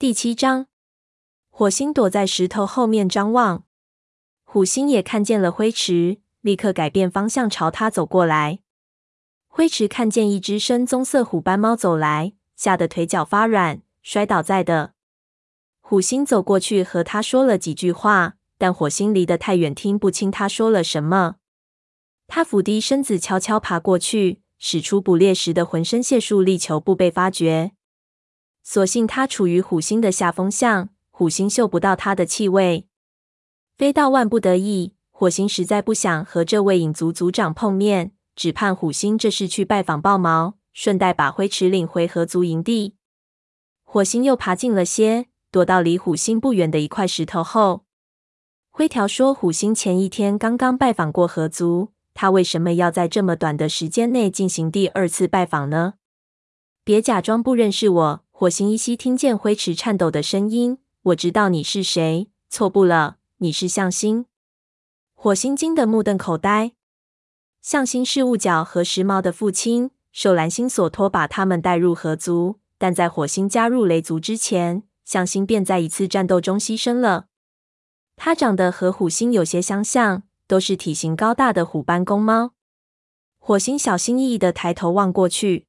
第七章，火星躲在石头后面张望，虎星也看见了灰池，立刻改变方向朝他走过来。灰池看见一只深棕色虎斑猫走来，吓得腿脚发软，摔倒在地。虎星走过去和他说了几句话，但火星离得太远，听不清他说了什么。他俯低身子，悄悄爬过去，使出捕猎时的浑身解数，力求不被发觉。所幸他处于虎星的下风向，虎星嗅不到他的气味。非到万不得已，火星实在不想和这位影族族长碰面，只盼虎星这是去拜访豹毛，顺带把灰池领回合族营地。火星又爬近了些，躲到离虎星不远的一块石头后。灰条说：“虎星前一天刚刚拜访过合族。”他为什么要在这么短的时间内进行第二次拜访呢？别假装不认识我。火星依稀听见灰池颤抖的声音。我知道你是谁。错不了，你是向星。火星惊得目瞪口呆。向心是雾角和时髦的父亲，受蓝星所托，把他们带入合族。但在火星加入雷族之前，向心便在一次战斗中牺牲了。他长得和虎星有些相像。都是体型高大的虎斑公猫。火星小心翼翼地抬头望过去，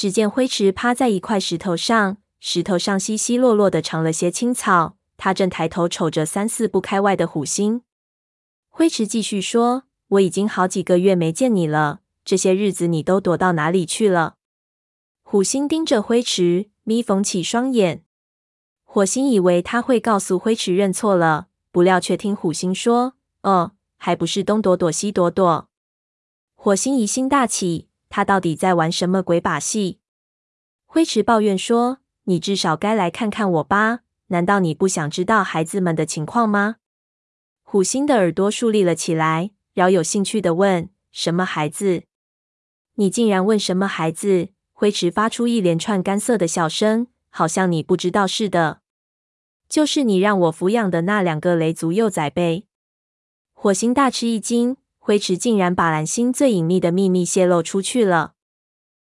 只见灰池趴在一块石头上，石头上稀稀落落的长了些青草。他正抬头瞅着三四步开外的虎星。灰池继续说：“我已经好几个月没见你了，这些日子你都躲到哪里去了？”虎星盯着灰池，眯缝起双眼。火星以为他会告诉灰池认错了，不料却听虎星说：“哦。”还不是东躲躲西躲躲，火星疑心大起，他到底在玩什么鬼把戏？灰池抱怨说：“你至少该来看看我吧？难道你不想知道孩子们的情况吗？”虎星的耳朵竖立了起来，饶有兴趣的问：“什么孩子？你竟然问什么孩子？”灰池发出一连串干涩的笑声，好像你不知道似的。就是你让我抚养的那两个雷族幼崽呗。火星大吃一惊，灰池竟然把蓝星最隐秘的秘密泄露出去了。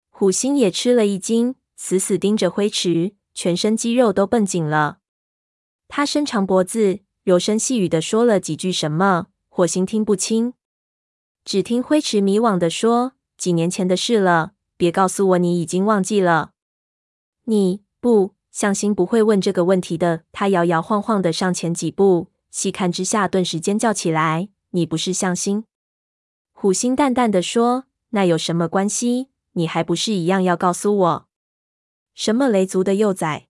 虎星也吃了一惊，死死盯着灰池，全身肌肉都绷紧了。他伸长脖子，柔声细语地说了几句什么，火星听不清。只听灰池迷惘地说：“几年前的事了，别告诉我你已经忘记了。”你不，向心不会问这个问题的。他摇摇晃晃的上前几步。细看之下，顿时尖叫起来：“你不是向心？”虎星淡淡的说：“那有什么关系？你还不是一样要告诉我，什么雷族的幼崽？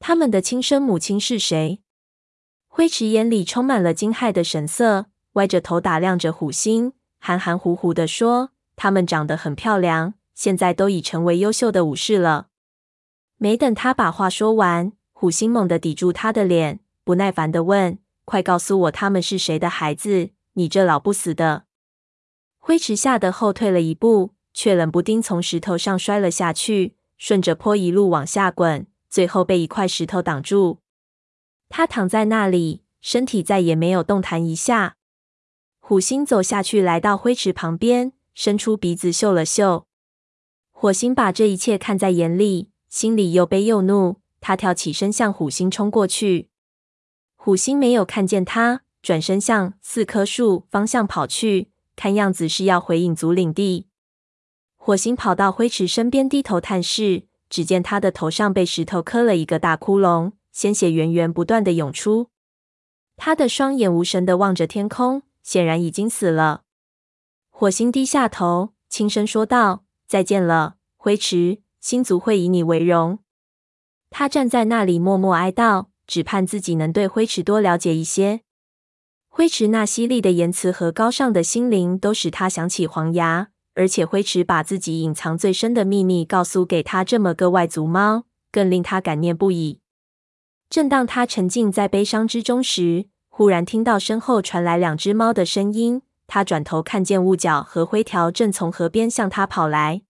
他们的亲生母亲是谁？”灰池眼里充满了惊骇的神色，歪着头打量着虎星，含含糊糊的说：“他们长得很漂亮，现在都已成为优秀的武士了。”没等他把话说完，虎星猛地抵住他的脸，不耐烦的问。快告诉我他们是谁的孩子！你这老不死的！灰池吓得后退了一步，却冷不丁从石头上摔了下去，顺着坡一路往下滚，最后被一块石头挡住。他躺在那里，身体再也没有动弹一下。虎星走下去，来到灰池旁边，伸出鼻子嗅了嗅。火星把这一切看在眼里，心里又悲又怒。他跳起身向虎星冲过去。虎星没有看见他，转身向四棵树方向跑去，看样子是要回影族领地。火星跑到灰池身边，低头探视，只见他的头上被石头磕了一个大窟窿，鲜血源源不断的涌出。他的双眼无神的望着天空，显然已经死了。火星低下头，轻声说道：“再见了，灰池，星族会以你为荣。”他站在那里默默哀悼。只盼自己能对灰池多了解一些。灰池那犀利的言辞和高尚的心灵，都使他想起黄牙。而且灰池把自己隐藏最深的秘密告诉给他这么个外族猫，更令他感念不已。正当他沉浸在悲伤之中时，忽然听到身后传来两只猫的声音。他转头看见雾角和灰条正从河边向他跑来。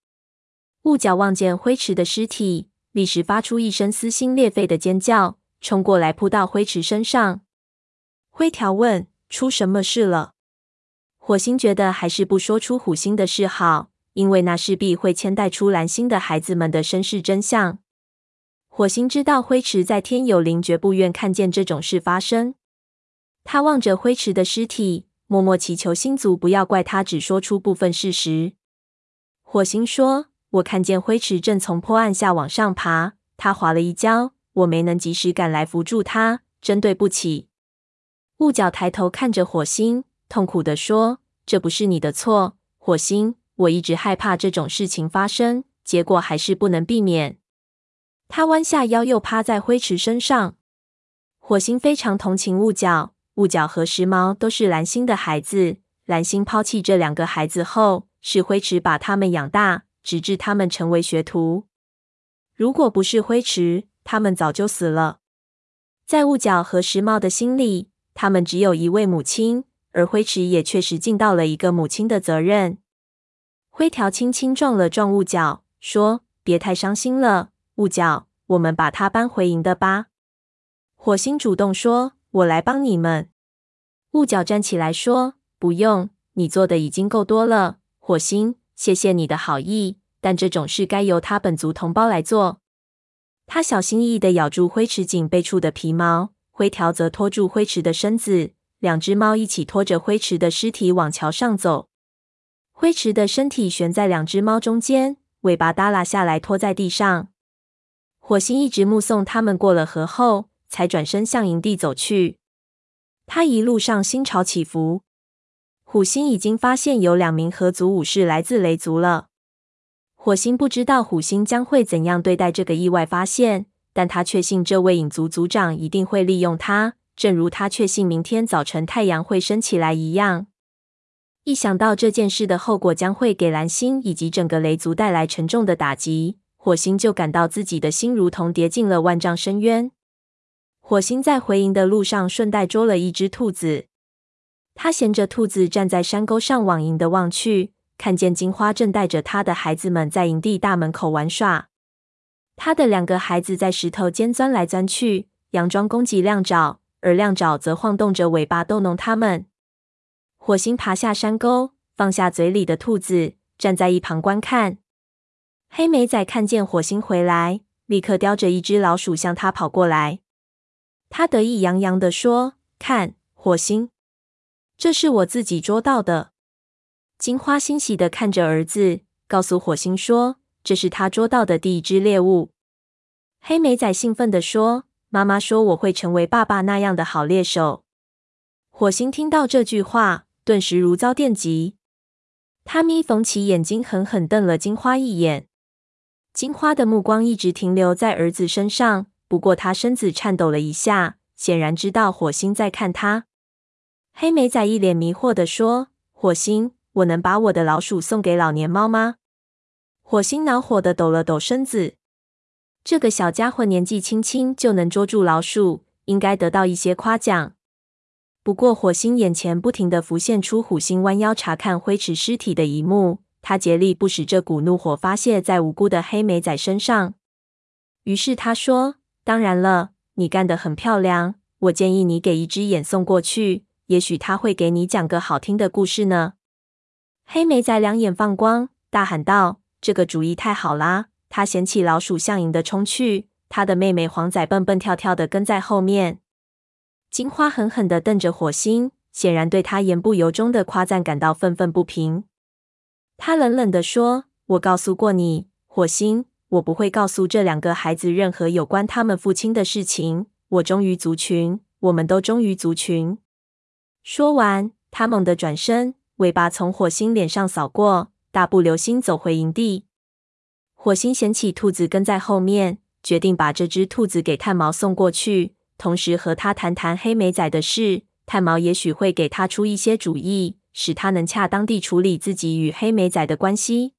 雾角望见灰池的尸体，立时发出一声撕心裂肺的尖叫。冲过来，扑到灰池身上。灰条问：“出什么事了？”火星觉得还是不说出虎星的事好，因为那势必会牵带出蓝星的孩子们的身世真相。火星知道灰池在天有灵，绝不愿看见这种事发生。他望着灰池的尸体，默默祈求星族不要怪他只说出部分事实。火星说：“我看见灰池正从坡岸下往上爬，他滑了一跤，我没能及时赶来扶住他，真对不起。”雾角抬头看着火星，痛苦地说：“这不是你的错，火星。我一直害怕这种事情发生，结果还是不能避免。”他弯下腰，又趴在灰池身上。火星非常同情雾角，雾角和时髦都是蓝星的孩子。蓝星抛弃这两个孩子后，是灰池把他们养大，直至他们成为学徒。如果不是灰池，他们早就死了。在雾角和时髦的心里，他们只有一位母亲，而灰池也确实尽到了一个母亲的责任。灰条轻轻撞了撞雾角，说：“别太伤心了。”雾角，我们把他搬回营的吧。火星主动说：“我来帮你们。”雾角站起来说：“不用，你做的已经够多了。”火星，谢谢你的好意，但这种事该由他本族同胞来做。他小心翼翼地咬住灰池颈背处的皮毛，灰条则拖住灰池的身子，两只猫一起拖着灰池的尸体往桥上走。灰池的身体悬在两只猫中间，尾巴耷拉下来，拖在地上。火星一直目送他们过了河后，才转身向营地走去。他一路上心潮起伏。火星已经发现有两名合族武士来自雷族了。火星不知道火星将会怎样对待这个意外发现，但他确信这位影族族长一定会利用他，正如他确信明天早晨太阳会升起来一样。一想到这件事的后果将会给蓝星以及整个雷族带来沉重的打击。火星就感到自己的心如同跌进了万丈深渊。火星在回营的路上顺带捉了一只兔子。他衔着兔子站在山沟上往营的望去，看见金花正带着他的孩子们在营地大门口玩耍。他的两个孩子在石头间钻来钻去，佯装攻击亮爪，而亮爪则晃动着尾巴逗弄他们。火星爬下山沟，放下嘴里的兔子，站在一旁观看。黑莓仔看见火星回来，立刻叼着一只老鼠向他跑过来。他得意洋洋地说：“看，火星，这是我自己捉到的。”金花欣喜地看着儿子，告诉火星说：“这是他捉到的第一只猎物。”黑莓仔兴奋地说：“妈妈说我会成为爸爸那样的好猎手。”火星听到这句话，顿时如遭电击。他眯缝起眼睛，狠狠瞪了金花一眼。金花的目光一直停留在儿子身上，不过他身子颤抖了一下，显然知道火星在看他。黑莓仔一脸迷惑地说：“火星，我能把我的老鼠送给老年猫吗？”火星恼火地抖了抖身子。这个小家伙年纪轻轻就能捉住老鼠，应该得到一些夸奖。不过，火星眼前不停地浮现出火星弯腰查看灰池尸体的一幕。他竭力不使这股怒火发泄在无辜的黑莓仔身上。于是他说：“当然了，你干得很漂亮。我建议你给一只眼送过去，也许他会给你讲个好听的故事呢。”黑莓仔两眼放光，大喊道：“这个主意太好啦！”他衔起老鼠向营的冲去，他的妹妹黄仔蹦蹦跳跳的跟在后面。金花狠狠的瞪着火星，显然对他言不由衷的夸赞感到愤愤不平。他冷冷地说：“我告诉过你，火星，我不会告诉这两个孩子任何有关他们父亲的事情。我忠于族群，我们都忠于族群。”说完，他猛地转身，尾巴从火星脸上扫过，大步流星走回营地。火星捡起兔子跟在后面，决定把这只兔子给炭毛送过去，同时和他谈谈黑莓仔的事。炭毛也许会给他出一些主意。使他能恰当地处理自己与黑莓仔的关系。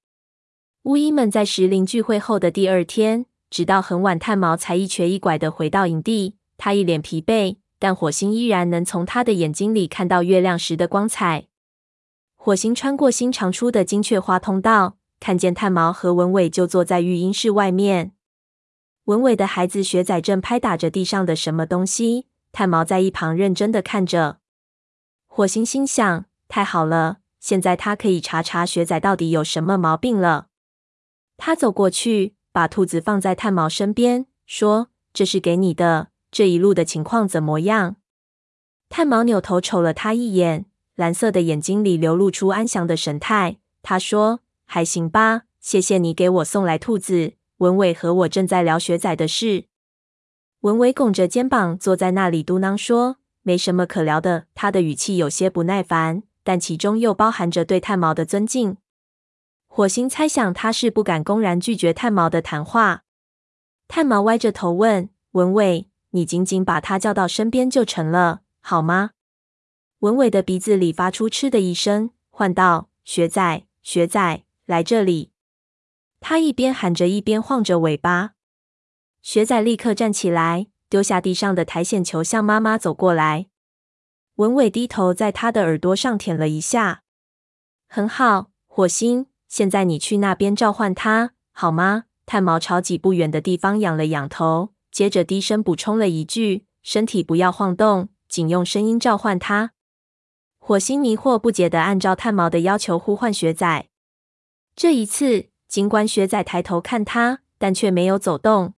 巫医们在石林聚会后的第二天，直到很晚，炭毛才一瘸一拐的回到营地。他一脸疲惫，但火星依然能从他的眼睛里看到月亮时的光彩。火星穿过新长出的金雀花通道，看见炭毛和文伟就坐在育婴室外面。文伟的孩子学仔正拍打着地上的什么东西，炭毛在一旁认真地看着。火星心想。太好了，现在他可以查查学仔到底有什么毛病了。他走过去，把兔子放在炭毛身边，说：“这是给你的。这一路的情况怎么样？”炭毛扭头瞅了他一眼，蓝色的眼睛里流露出安详的神态。他说：“还行吧，谢谢你给我送来兔子。”文伟和我正在聊雪仔的事。文伟拱着肩膀坐在那里，嘟囔说：“没什么可聊的。”他的语气有些不耐烦，但其中又包含着对炭毛的尊敬。火星猜想他是不敢公然拒绝炭毛的谈话。炭毛歪着头问文伟：“你仅仅把他叫到身边就成了，好吗？”文伟的鼻子里发出嗤的一声，唤道：“雪仔，雪仔，来这里！”他一边喊着，一边晃着尾巴。雪仔立刻站起来，丢下地上的苔藓球，向妈妈走过来。文伟低头在他的耳朵上舔了一下。很好，火星，现在你去那边召唤他，好吗？炭毛朝几步远的地方仰了仰头，接着低声补充了一句：“身体不要晃动，仅用声音召唤他。”火星迷惑不解地按照炭毛的要求呼唤雪仔。这一次，尽管雪仔抬头看他，但却没有走动。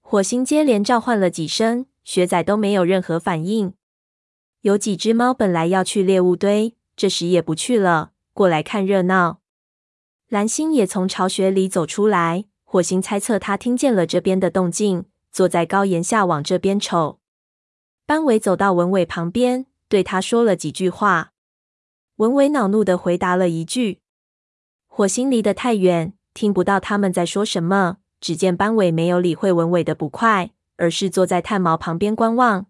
火星接连召唤了几声，雪仔都没有任何反应。有几只猫本来要去猎物堆，这时也不去了，过来看热闹。蓝星也从巢穴里走出来，火星猜测他听见了这边的动静，坐在高檐下往这边瞅。班伟走到文伟旁边，对他说了几句话。文伟恼怒的回答了一句。火星离得太远，听不到他们在说什么。只见班伟没有理会文伟的不快，而是坐在炭毛旁边观望。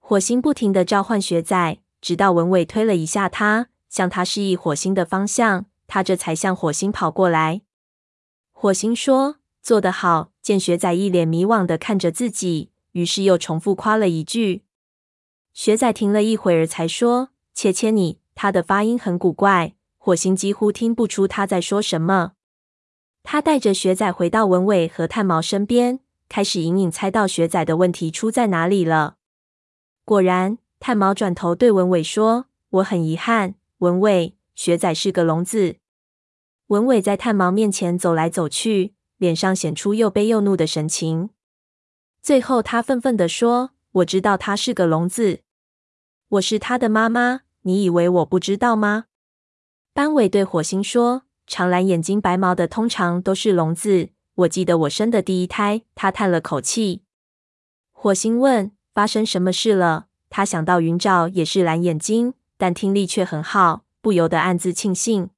火星不停地召唤雪仔，直到文伟推了一下他，向他示意火星的方向，他这才向火星跑过来。火星说：“做得好。”见雪仔一脸迷惘地看着自己，于是又重复夸了一句。学仔停了一会儿，才说：“切切你。”他的发音很古怪，火星几乎听不出他在说什么。他带着学仔回到文伟和炭毛身边，开始隐隐猜到学仔的问题出在哪里了。果然，炭毛转头对文伟说：“我很遗憾，文伟，学仔是个聋子。”文伟在炭毛面前走来走去，脸上显出又悲又怒的神情。最后，他愤愤地说：“我知道他是个聋子，我是他的妈妈，你以为我不知道吗？”班伟对火星说。长蓝眼睛、白毛的通常都是聋子。我记得我生的第一胎，他叹了口气。火星问：“发生什么事了？”他想到云沼也是蓝眼睛，但听力却很好，不由得暗自庆幸。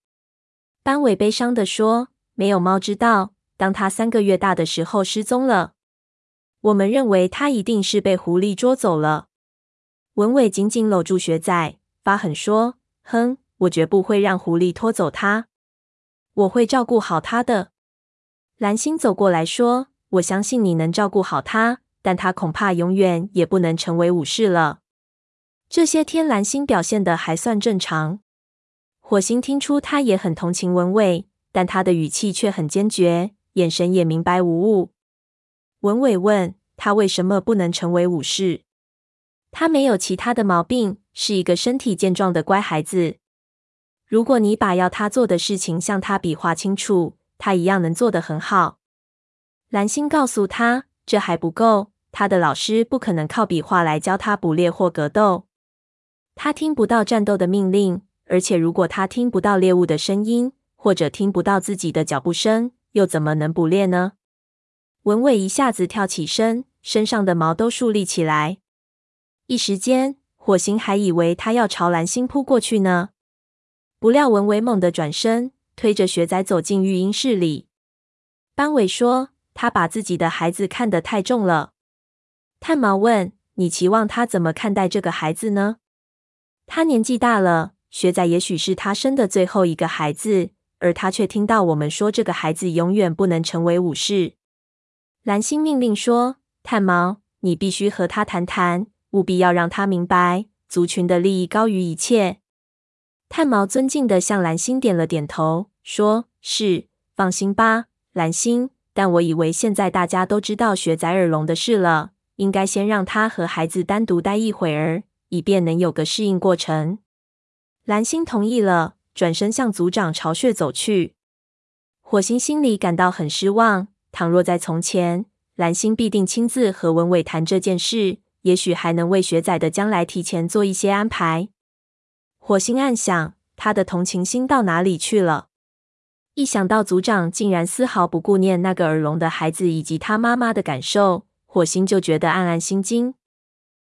班伟悲伤地说：“没有猫知道，当他三个月大的时候失踪了。我们认为他一定是被狐狸捉走了。”文伟紧紧搂住雪仔，发狠说：“哼，我绝不会让狐狸拖走他。”我会照顾好他的。蓝星走过来说：“我相信你能照顾好他，但他恐怕永远也不能成为武士了。”这些天，蓝星表现得还算正常。火星听出他也很同情文伟，但他的语气却很坚决，眼神也明白无误。文伟问他为什么不能成为武士？他没有其他的毛病，是一个身体健壮的乖孩子。如果你把要他做的事情向他比划清楚，他一样能做得很好。蓝星告诉他，这还不够，他的老师不可能靠比划来教他捕猎或格斗。他听不到战斗的命令，而且如果他听不到猎物的声音，或者听不到自己的脚步声，又怎么能捕猎呢？文伟一下子跳起身，身上的毛都竖立起来。一时间，火星还以为他要朝蓝星扑过去呢。不料文伟猛地转身，推着雪仔走进育婴室里。班伟说：“他把自己的孩子看得太重了。”炭毛问：“你期望他怎么看待这个孩子呢？”他年纪大了，雪仔也许是他生的最后一个孩子，而他却听到我们说这个孩子永远不能成为武士。蓝星命令说：“炭毛，你必须和他谈谈，务必要让他明白，族群的利益高于一切。”炭毛尊敬的向蓝星点了点头，说：“是，放心吧，蓝星。但我以为现在大家都知道雪仔耳聋的事了，应该先让他和孩子单独待一会儿，以便能有个适应过程。”蓝星同意了，转身向族长巢穴走去。火星心里感到很失望。倘若在从前，蓝星必定亲自和文伟谈这件事，也许还能为学仔的将来提前做一些安排。火星暗想，他的同情心到哪里去了？一想到组长竟然丝毫不顾念那个耳聋的孩子以及他妈妈的感受，火星就觉得暗暗心惊。